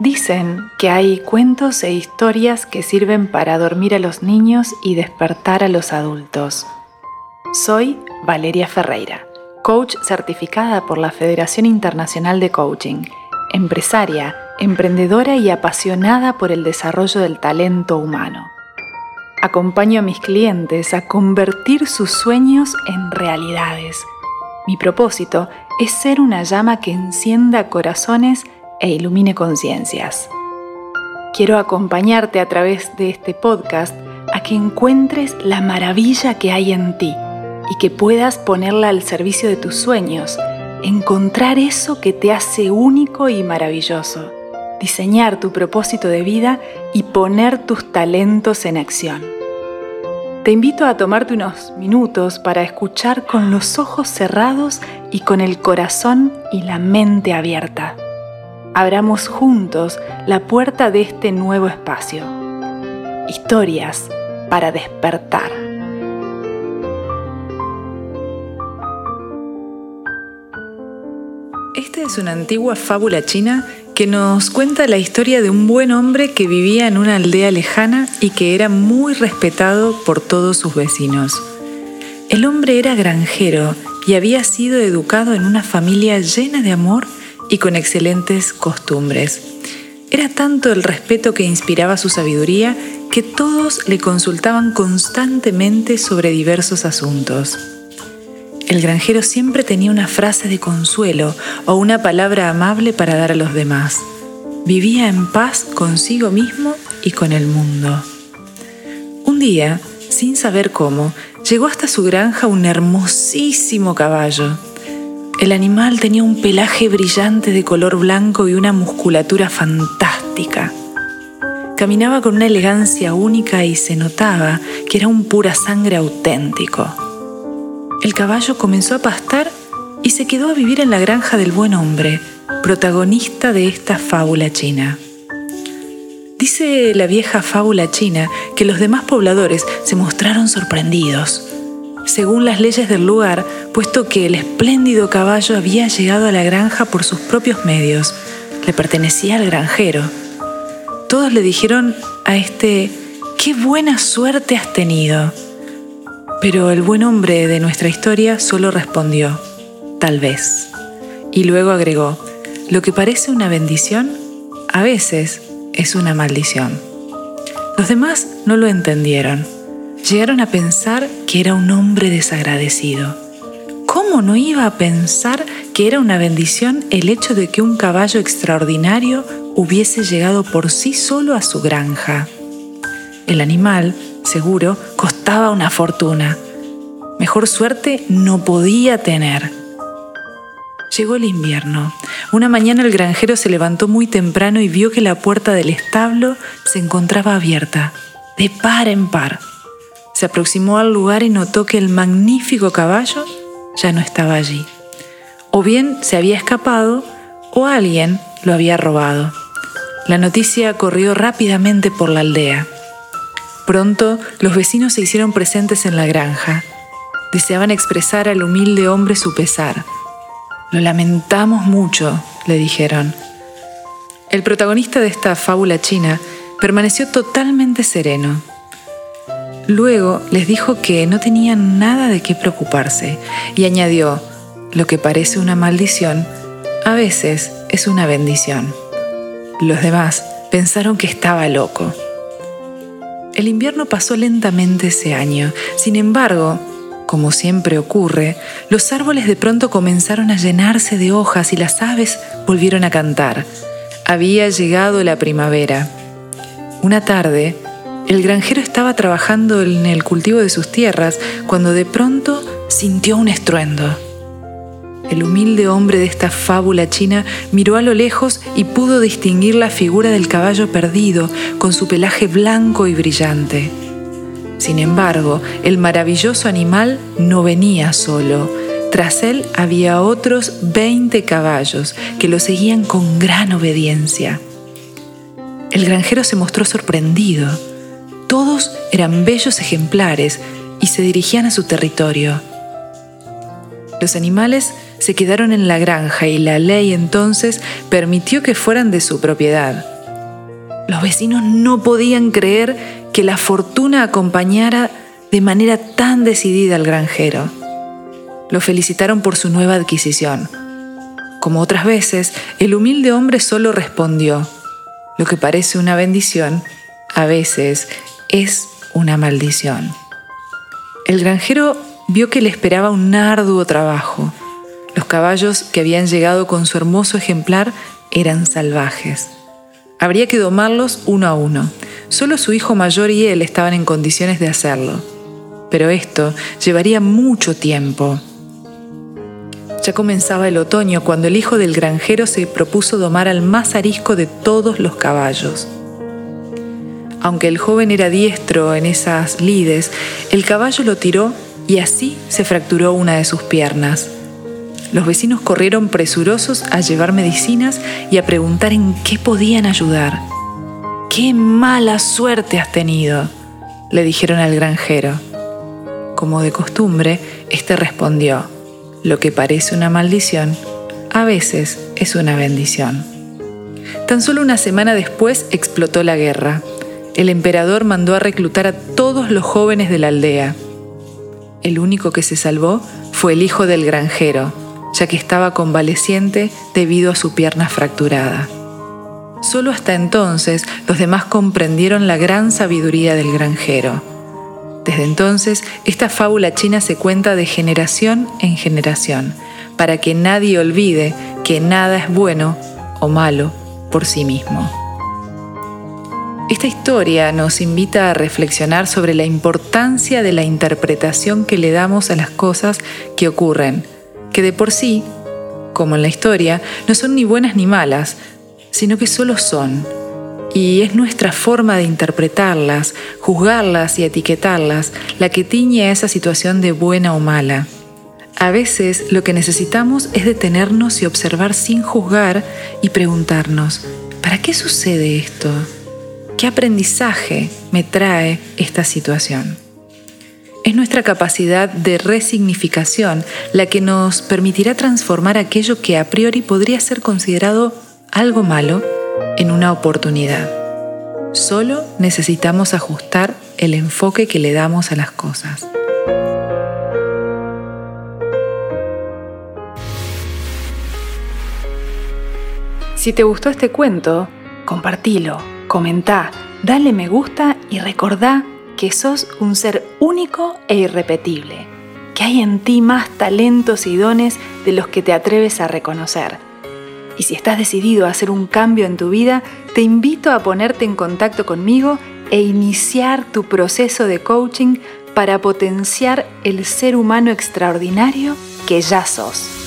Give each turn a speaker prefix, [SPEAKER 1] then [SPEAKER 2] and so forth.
[SPEAKER 1] Dicen que hay cuentos e historias que sirven para dormir a los niños y despertar a los adultos. Soy Valeria Ferreira, coach certificada por la Federación Internacional de Coaching, empresaria, emprendedora y apasionada por el desarrollo del talento humano. Acompaño a mis clientes a convertir sus sueños en realidades. Mi propósito es ser una llama que encienda corazones e ilumine conciencias. Quiero acompañarte a través de este podcast a que encuentres la maravilla que hay en ti y que puedas ponerla al servicio de tus sueños, encontrar eso que te hace único y maravilloso, diseñar tu propósito de vida y poner tus talentos en acción. Te invito a tomarte unos minutos para escuchar con los ojos cerrados y con el corazón y la mente abierta abramos juntos la puerta de este nuevo espacio. Historias para despertar. Esta es una antigua fábula china que nos cuenta la historia de un buen hombre que vivía en una aldea lejana y que era muy respetado por todos sus vecinos. El hombre era granjero y había sido educado en una familia llena de amor y con excelentes costumbres. Era tanto el respeto que inspiraba su sabiduría que todos le consultaban constantemente sobre diversos asuntos. El granjero siempre tenía una frase de consuelo o una palabra amable para dar a los demás. Vivía en paz consigo mismo y con el mundo. Un día, sin saber cómo, llegó hasta su granja un hermosísimo caballo. El animal tenía un pelaje brillante de color blanco y una musculatura fantástica. Caminaba con una elegancia única y se notaba que era un pura sangre auténtico. El caballo comenzó a pastar y se quedó a vivir en la granja del buen hombre, protagonista de esta fábula china. Dice la vieja fábula china que los demás pobladores se mostraron sorprendidos según las leyes del lugar, puesto que el espléndido caballo había llegado a la granja por sus propios medios, le pertenecía al granjero. Todos le dijeron a este, qué buena suerte has tenido. Pero el buen hombre de nuestra historia solo respondió, tal vez. Y luego agregó, lo que parece una bendición, a veces es una maldición. Los demás no lo entendieron llegaron a pensar que era un hombre desagradecido. ¿Cómo no iba a pensar que era una bendición el hecho de que un caballo extraordinario hubiese llegado por sí solo a su granja? El animal, seguro, costaba una fortuna. Mejor suerte no podía tener. Llegó el invierno. Una mañana el granjero se levantó muy temprano y vio que la puerta del establo se encontraba abierta, de par en par. Se aproximó al lugar y notó que el magnífico caballo ya no estaba allí. O bien se había escapado o alguien lo había robado. La noticia corrió rápidamente por la aldea. Pronto los vecinos se hicieron presentes en la granja. Deseaban expresar al humilde hombre su pesar. Lo lamentamos mucho, le dijeron. El protagonista de esta fábula china permaneció totalmente sereno. Luego les dijo que no tenían nada de qué preocuparse y añadió, lo que parece una maldición, a veces es una bendición. Los demás pensaron que estaba loco. El invierno pasó lentamente ese año, sin embargo, como siempre ocurre, los árboles de pronto comenzaron a llenarse de hojas y las aves volvieron a cantar. Había llegado la primavera. Una tarde, el granjero estaba trabajando en el cultivo de sus tierras cuando de pronto sintió un estruendo. El humilde hombre de esta fábula china miró a lo lejos y pudo distinguir la figura del caballo perdido con su pelaje blanco y brillante. Sin embargo, el maravilloso animal no venía solo. Tras él había otros 20 caballos que lo seguían con gran obediencia. El granjero se mostró sorprendido todos eran bellos ejemplares y se dirigían a su territorio. Los animales se quedaron en la granja y la ley entonces permitió que fueran de su propiedad. Los vecinos no podían creer que la fortuna acompañara de manera tan decidida al granjero. Lo felicitaron por su nueva adquisición. Como otras veces, el humilde hombre solo respondió, lo que parece una bendición, a veces es una maldición. El granjero vio que le esperaba un arduo trabajo. Los caballos que habían llegado con su hermoso ejemplar eran salvajes. Habría que domarlos uno a uno. Solo su hijo mayor y él estaban en condiciones de hacerlo. Pero esto llevaría mucho tiempo. Ya comenzaba el otoño cuando el hijo del granjero se propuso domar al más arisco de todos los caballos. Aunque el joven era diestro en esas lides, el caballo lo tiró y así se fracturó una de sus piernas. Los vecinos corrieron presurosos a llevar medicinas y a preguntar en qué podían ayudar. ¡Qué mala suerte has tenido! le dijeron al granjero. Como de costumbre, éste respondió, lo que parece una maldición, a veces es una bendición. Tan solo una semana después explotó la guerra. El emperador mandó a reclutar a todos los jóvenes de la aldea. El único que se salvó fue el hijo del granjero, ya que estaba convaleciente debido a su pierna fracturada. Solo hasta entonces los demás comprendieron la gran sabiduría del granjero. Desde entonces, esta fábula china se cuenta de generación en generación, para que nadie olvide que nada es bueno o malo por sí mismo. Esta historia nos invita a reflexionar sobre la importancia de la interpretación que le damos a las cosas que ocurren, que de por sí, como en la historia, no son ni buenas ni malas, sino que solo son. Y es nuestra forma de interpretarlas, juzgarlas y etiquetarlas la que tiñe a esa situación de buena o mala. A veces lo que necesitamos es detenernos y observar sin juzgar y preguntarnos, ¿para qué sucede esto? ¿Qué aprendizaje me trae esta situación? Es nuestra capacidad de resignificación la que nos permitirá transformar aquello que a priori podría ser considerado algo malo en una oportunidad. Solo necesitamos ajustar el enfoque que le damos a las cosas. Si te gustó este cuento, compartilo comentá, dale me gusta y recordá que sos un ser único e irrepetible, que hay en ti más talentos y dones de los que te atreves a reconocer. Y si estás decidido a hacer un cambio en tu vida, te invito a ponerte en contacto conmigo e iniciar tu proceso de coaching para potenciar el ser humano extraordinario que ya sos.